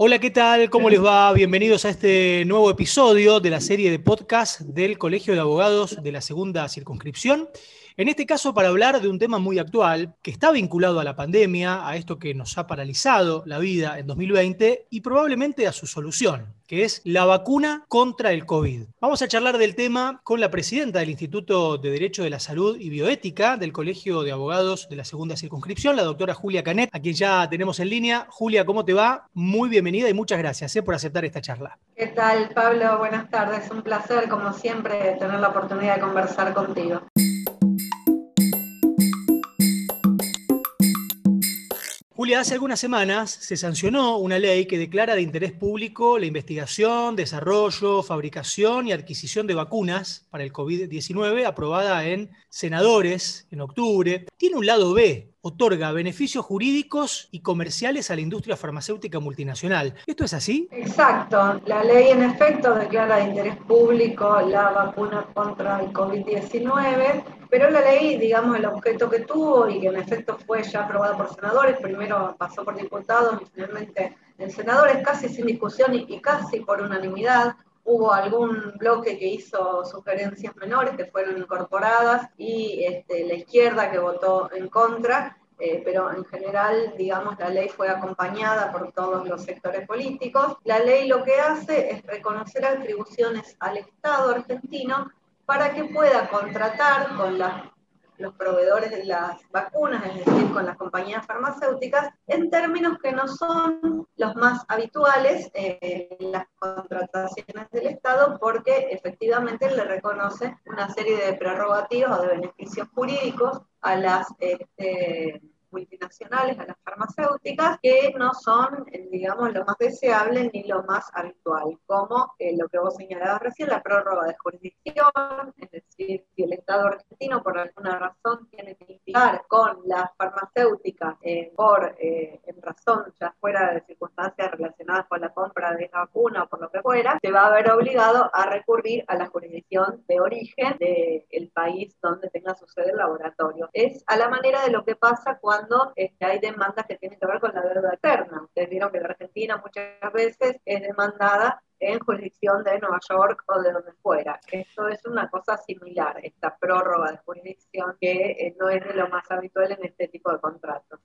Hola, ¿qué tal? ¿Cómo les va? Bienvenidos a este nuevo episodio de la serie de podcast del Colegio de Abogados de la Segunda Circunscripción. En este caso, para hablar de un tema muy actual, que está vinculado a la pandemia, a esto que nos ha paralizado la vida en 2020 y probablemente a su solución, que es la vacuna contra el COVID. Vamos a charlar del tema con la presidenta del Instituto de Derecho de la Salud y Bioética del Colegio de Abogados de la Segunda Circunscripción, la doctora Julia Canet, a quien ya tenemos en línea. Julia, ¿cómo te va? Muy bienvenida y muchas gracias eh, por aceptar esta charla. ¿Qué tal, Pablo? Buenas tardes. Un placer, como siempre, tener la oportunidad de conversar contigo. Hace algunas semanas se sancionó una ley que declara de interés público la investigación, desarrollo, fabricación y adquisición de vacunas para el COVID-19, aprobada en senadores en octubre. Tiene un lado B, otorga beneficios jurídicos y comerciales a la industria farmacéutica multinacional. ¿Esto es así? Exacto. La ley en efecto declara de interés público la vacuna contra el COVID-19 pero la ley, digamos, el objeto que tuvo y que en efecto fue ya aprobada por senadores, primero pasó por diputados y finalmente en senadores, casi sin discusión y, casi por unanimidad, hubo algún bloque que hizo sugerencias menores que fueron incorporadas y este, la izquierda que votó en contra, eh, pero en general, digamos, la ley fue acompañada por todos los sectores políticos. La ley lo que hace es reconocer atribuciones al Estado argentino para que pueda contratar con los proveedores de las vacunas, es decir, con las compañías farmacéuticas, en términos que no son los más habituales en las contrataciones del Estado, porque efectivamente le reconoce una serie de prerrogativas o de beneficios jurídicos a las este, multinacionales, a las farmacéuticas, que no son, eh, digamos, lo más deseable ni lo más habitual, como eh, lo que vos señalabas recién, la prórroga de jurisdicción, es decir, si el Estado argentino por alguna razón tiene que litigar con las farmacéuticas eh, por, en razón, ya fuera de circunstancias relacionadas con la compra de esa vacuna o por lo que fuera, se va a ver obligado a recurrir a la jurisdicción de origen del país donde tenga su sede el laboratorio. Es a la manera de lo que pasa cuando cuando este, hay demandas que tienen que ver con la deuda eterna. Ustedes vieron que la Argentina muchas veces es demandada en jurisdicción de Nueva York o de donde fuera. Esto es una cosa similar, esta prórroga de jurisdicción que eh, no es de lo más habitual en este tipo de contratos.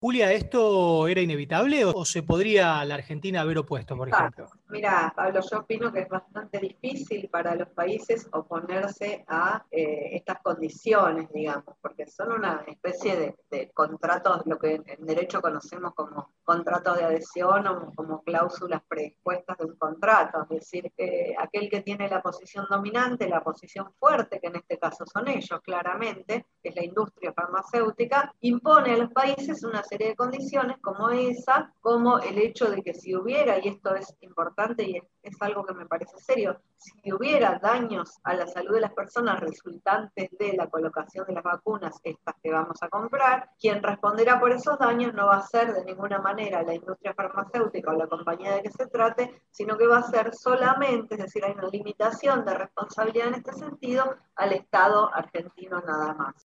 Julia, ¿esto era inevitable o se podría la Argentina haber opuesto, por ejemplo? Mira, Pablo, yo opino que es bastante difícil para los países oponerse a eh, estas condiciones, digamos, porque son una especie de, contratos, lo que en derecho conocemos como contratos de adhesión o como cláusulas predispuestas de un contrato, es decir, que aquel que tiene la posición dominante, la posición fuerte, que en este caso son ellos claramente, que es la industria farmacéutica, impone a los países una serie de condiciones como esa, como el hecho de que si hubiera, y esto es importante, y es, algo que me parece serio. Si hubiera daños a la salud de las personas resultantes de la colocación de las vacunas, estas que vamos a comprar, quien responderá por esos daños no va a ser de ninguna manera la industria farmacéutica o la compañía de que se trate, sino que va a ser solamente, es decir, hay una limitación de responsabilidad en este sentido al Estado argentino nada más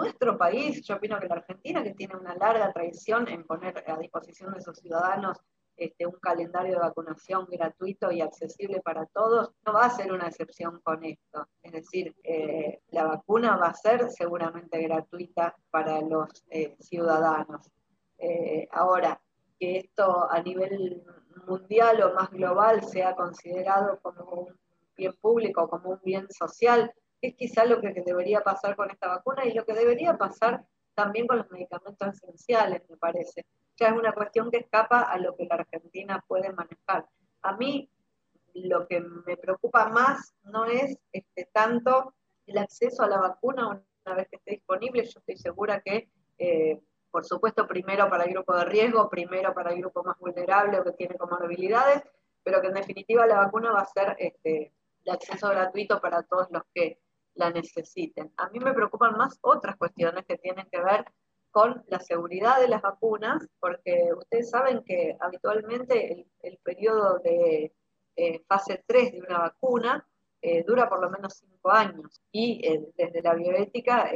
nuestro país, yo opino que la Argentina, que tiene una larga tradición en poner a disposición de sus ciudadanos este, un calendario de vacunación gratuito y accesible para todos, no va a ser una excepción con esto. Es decir, eh, la vacuna va a ser seguramente gratuita para los eh, ciudadanos. Eh, ahora, que esto a nivel mundial o más global sea considerado como un bien público, como un bien social, es quizá lo que debería pasar con esta vacuna y lo que debería pasar también con los medicamentos esenciales, me parece. Ya es una cuestión que escapa a lo que la Argentina puede manejar. A mí lo que me preocupa más no es este, tanto el acceso a la vacuna una vez que esté disponible. Yo estoy segura que, eh, por supuesto, primero para el grupo de riesgo, primero para el grupo más vulnerable o que tiene comorbilidades, pero que en definitiva la vacuna va a ser este, acceso gratuito para todos los que la necesiten. A mí me preocupan más otras cuestiones que tienen que ver con la seguridad de las vacunas, porque ustedes saben que habitualmente el, periodo de eh, fase 3 de una vacuna eh, dura por lo menos cinco años y eh, desde la bioética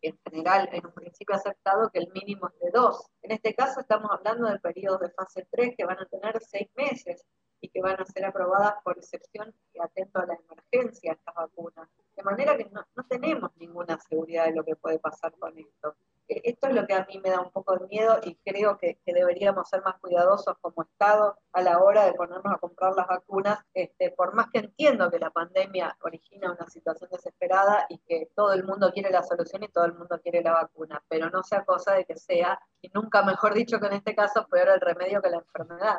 en general, en un principio aceptado que el mínimo es de dos. En este caso estamos hablando del periodo de fase 3 que van a tener seis meses y que van a ser aprobadas por excepción y atento a la emergencia estas vacunas. De manera que no, no tenemos ninguna seguridad de lo que puede pasar con esto. E, esto es lo que a mí me da un poco de miedo y creo que, deberíamos ser más cuidadosos como Estado a la hora de ponernos a comprar las vacunas, este, por más que entiendo que la pandemia origina una situación desesperada y que todo el mundo quiere la solución y todo el mundo quiere la vacuna, pero no sea cosa de que sea, y nunca mejor dicho que en este caso, peor el remedio que la enfermedad.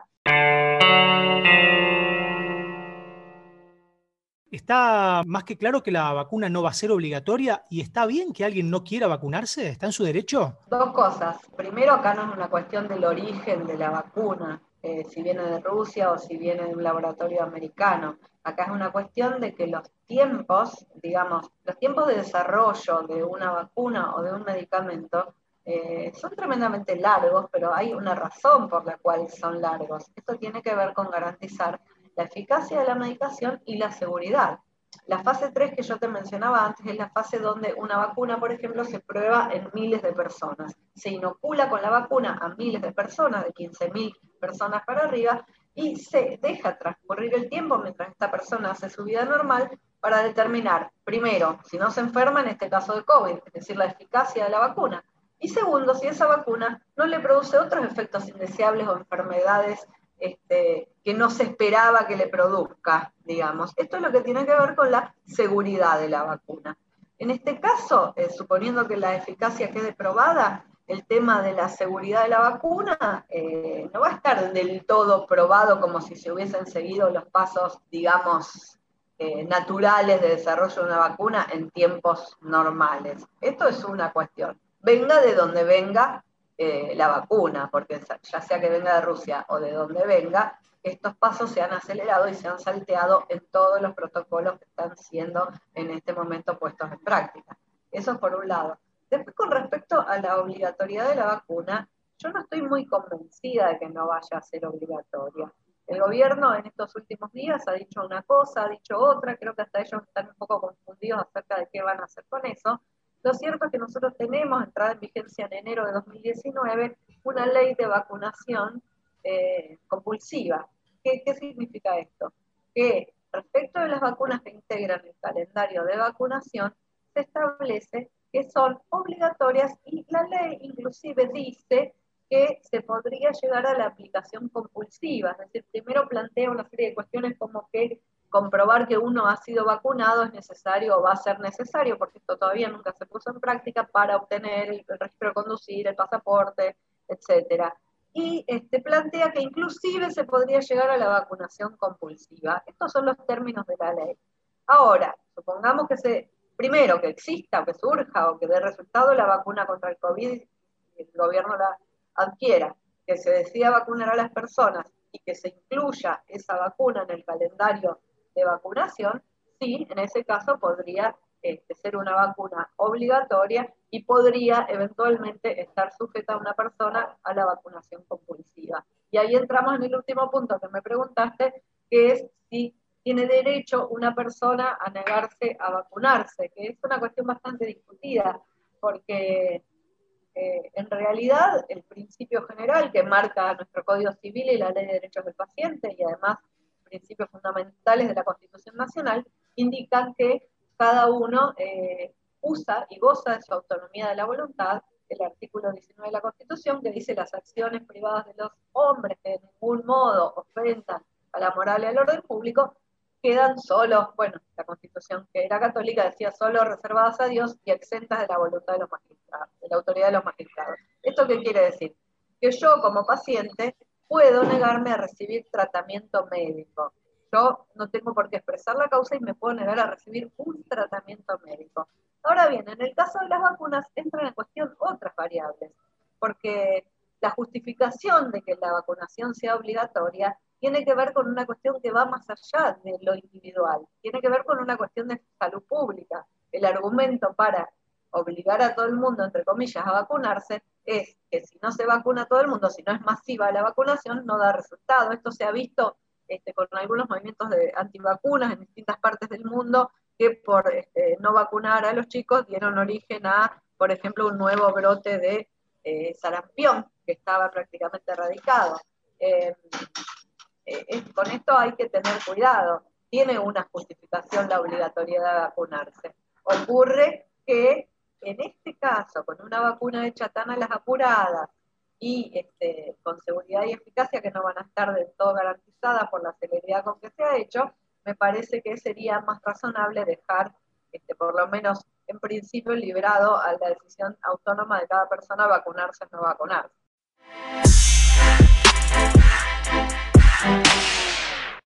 Está más que claro que la vacuna no va a ser obligatoria y está bien que alguien no quiera vacunarse, ¿está en su derecho? Dos cosas. Primero, acá no es una cuestión del origen de la vacuna, eh, si viene de Rusia o si viene de un laboratorio americano. Acá es una cuestión de que los tiempos, digamos, los tiempos de desarrollo de una vacuna o de un medicamento eh, son tremendamente largos, pero hay una razón por la cual son largos. Esto tiene que ver con garantizar la eficacia de la medicación y la seguridad. La fase 3 que yo te mencionaba antes es la fase donde una vacuna, por ejemplo, se prueba en miles de personas. Se inocula con la vacuna a miles de personas, de 15.000 personas para arriba, y se deja transcurrir el tiempo mientras esta persona hace su vida normal para determinar, primero, si no se enferma, en este caso de COVID, es decir, la eficacia de la vacuna, y segundo, si esa vacuna no le produce otros efectos indeseables o enfermedades este, que no se esperaba que le produzca, digamos. Esto es lo que tiene que ver con la seguridad de la vacuna. En este caso, eh, suponiendo que la eficacia quede probada, el tema de la seguridad de la vacuna eh, no va a estar del todo probado como si se hubiesen seguido los pasos, digamos, eh, naturales de desarrollo de una vacuna en tiempos normales. Esto es una cuestión. Venga de donde venga eh, la vacuna, porque ya sea que venga de Rusia o de donde venga, estos pasos se han acelerado y se han salteado en todos los protocolos que están siendo en este momento puestos en práctica. Eso es por un lado. Después, con respecto a la obligatoriedad de la vacuna, yo no estoy muy convencida de que no vaya a ser obligatoria. El gobierno en estos últimos días ha dicho una cosa, ha dicho otra, creo que hasta ellos están un poco confundidos acerca de qué van a hacer con eso, lo cierto es que nosotros tenemos, entrada en vigencia en enero de 2019, una ley de vacunación eh, compulsiva. ¿Qué, ¿Qué significa esto? Que respecto de las vacunas que integran el calendario de vacunación, se establece que son obligatorias y la ley inclusive dice que se podría llegar a la aplicación compulsiva. Es decir, primero plantea una serie de cuestiones como que comprobar que uno ha sido vacunado es necesario o va a ser necesario, porque esto todavía nunca se puso en práctica, para obtener el, registro de conducir, el pasaporte, etc. Y este, plantea que inclusive se podría llegar a la vacunación compulsiva. Estos son los términos de la ley. Ahora, supongamos que se, primero, que exista o que surja o que dé resultado la vacuna contra el COVID y el gobierno la adquiera, que se decida vacunar a las personas y que se incluya esa vacuna en el calendario de vacunación, sí, en ese caso podría este, ser una vacuna obligatoria y podría eventualmente estar sujeta a una persona a la vacunación compulsiva. Y ahí entramos en el último punto que me preguntaste, que es si tiene derecho una persona a negarse a vacunarse, que es una cuestión bastante discutida, porque eh, en realidad el principio general que marca nuestro Código Civil y la Ley de Derechos del Paciente, y además principios fundamentales de la Constitución Nacional, indican que cada uno eh, usa y goza de su autonomía de la voluntad, el artículo 19 de la Constitución, que dice las acciones privadas de los hombres que de ningún modo ofendan a la moral y al orden público, quedan solos, bueno, la Constitución que era católica decía solo reservadas a Dios y exentas de la voluntad de los magistrados, de la autoridad de los magistrados. ¿Esto qué quiere decir? Que yo como paciente puedo negarme a recibir tratamiento médico. Yo no tengo por qué expresar la causa y me puedo negar a recibir un tratamiento médico. Ahora bien, en el caso de las vacunas entran en cuestión otras variables, porque la justificación de que la vacunación sea obligatoria tiene que ver con una cuestión que va más allá de lo individual, tiene que ver con una cuestión de salud pública. El argumento para obligar a todo el mundo, entre comillas, a vacunarse es que si no se vacuna todo el mundo, si no es masiva la vacunación, no da resultado. Esto se ha visto este, con algunos movimientos de antivacunas en distintas partes del mundo que por este, no vacunar a los chicos dieron origen a, por ejemplo, un nuevo brote de eh, sarampión que estaba prácticamente erradicado. Eh, eh, con esto hay que tener cuidado. Tiene una justificación la obligatoriedad de vacunarse. Ocurre que en este caso, con una vacuna hecha tan a las apuradas y este, con seguridad y eficacia que no van a estar del todo garantizadas por la celeridad con que se ha hecho, me parece que sería más razonable dejar, este, por lo menos en principio, liberado a la decisión autónoma de cada persona vacunarse o no vacunarse.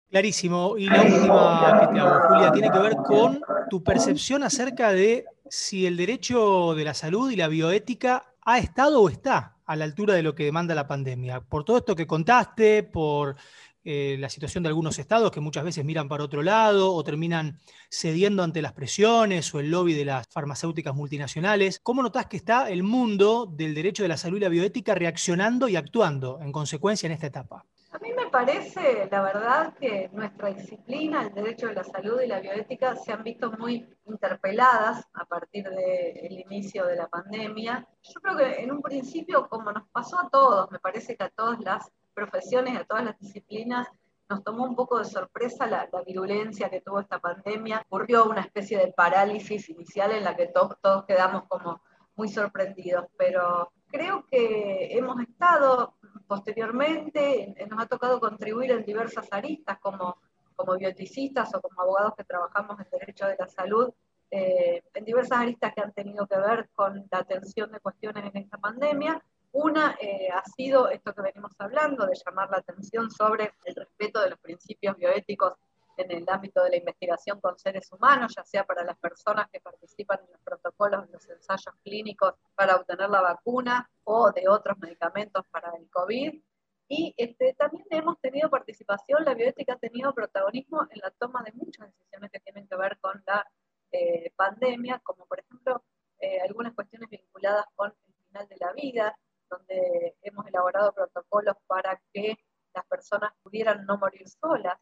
Clarísimo. Y la última que te hago, Julia, tiene que ver con tu percepción acerca de si el derecho de la salud y la bioética ha estado o está a la altura de lo que demanda la pandemia. Por todo esto que contaste, por eh, la situación de algunos estados que muchas veces miran para otro lado o terminan cediendo ante las presiones o el lobby de las farmacéuticas multinacionales. ¿Cómo notás que está el mundo del derecho de la salud y la bioética reaccionando y actuando en consecuencia en esta etapa? A mí me parece, la verdad, que nuestra disciplina, el derecho de la salud y la bioética, se han visto muy interpeladas a partir del inicio de la pandemia. Yo creo que en un principio, como nos pasó a todos, me parece que a todas las profesiones, a todas las disciplinas, nos tomó un poco de sorpresa la, virulencia que tuvo esta pandemia. Ocurrió una especie de parálisis inicial en la que todos quedamos como muy sorprendidos, pero creo que hemos estado posteriormente, nos ha tocado contribuir en diversas aristas como, como bioticistas o como abogados que trabajamos en derecho de la salud, eh, en diversas aristas que han tenido que ver con la atención de cuestiones en esta pandemia. Una eh, ha sido esto que venimos hablando, de llamar la atención sobre el respeto de los principios bioéticos en el ámbito de la investigación con seres humanos, ya sea para las personas que participan en los protocolos, en los ensayos clínicos para obtener la vacuna o de otros medicamentos para el COVID. Y este, también hemos tenido participación, la bioética ha tenido protagonismo en la toma de muchas decisiones que tienen que ver con la eh, pandemia, como por ejemplo eh, algunas cuestiones vinculadas con el final de la vida, donde hemos elaborado protocolos para que las personas pudieran no morir solas,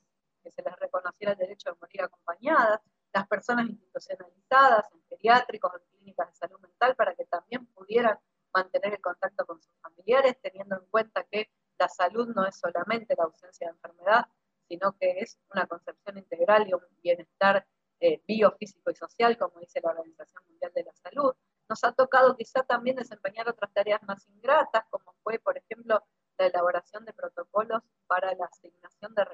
se les reconociera el derecho de morir acompañadas, las personas institucionalizadas en geriátricos, en clínicas de salud mental, para que también pudieran mantener el contacto con sus familiares, teniendo en cuenta que la salud no es solamente la ausencia de enfermedad, sino que es una concepción integral y un bienestar eh, biofísico y social, como dice la Organización Mundial de la Salud. Nos ha tocado quizá también desempeñar otras tareas más ingratas, como fue, por ejemplo, la elaboración de protocolos para la asignación de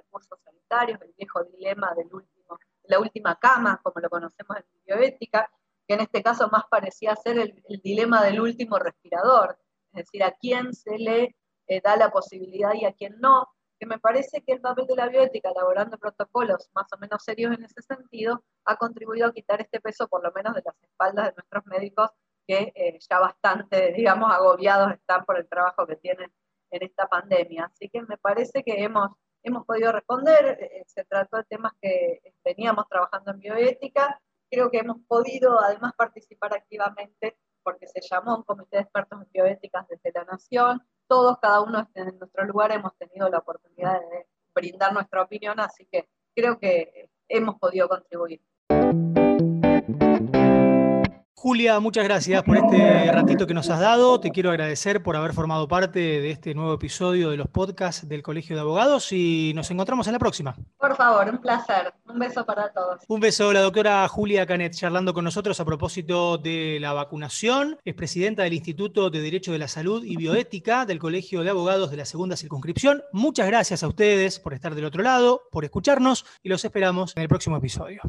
sanitarios, el viejo dilema del último, la última cama, como lo conocemos en bioética, que en este caso más parecía ser el, dilema del último respirador, es decir, a quién se le eh, da la posibilidad y a quién no, que me parece que el papel de la bioética, elaborando protocolos más o menos serios en ese sentido, ha contribuido a quitar este peso por lo menos de las espaldas de nuestros médicos que eh, ya bastante, digamos, agobiados están por el trabajo que tienen en esta pandemia. Así que me parece que hemos, hemos podido responder, eh, se trató de temas que veníamos trabajando en bioética, creo que hemos podido además participar activamente porque se llamó un comité de expertos en bioéticas desde la Nación, todos, cada uno en nuestro lugar hemos tenido la oportunidad de brindar nuestra opinión, así que creo que hemos podido contribuir. Julia, muchas gracias por este ratito que nos has dado. Te quiero agradecer por haber formado parte de este nuevo episodio de los podcasts del Colegio de Abogados y nos encontramos en la próxima. Por favor, un placer. Un beso para todos. Un beso, la doctora Julia Canet, charlando con nosotros a propósito de la vacunación. Es presidenta del Instituto de Derecho de la Salud y Bioética del Colegio de Abogados de la Segunda Circunscripción. Muchas gracias a ustedes por estar del otro lado, por escucharnos y los esperamos en el próximo episodio.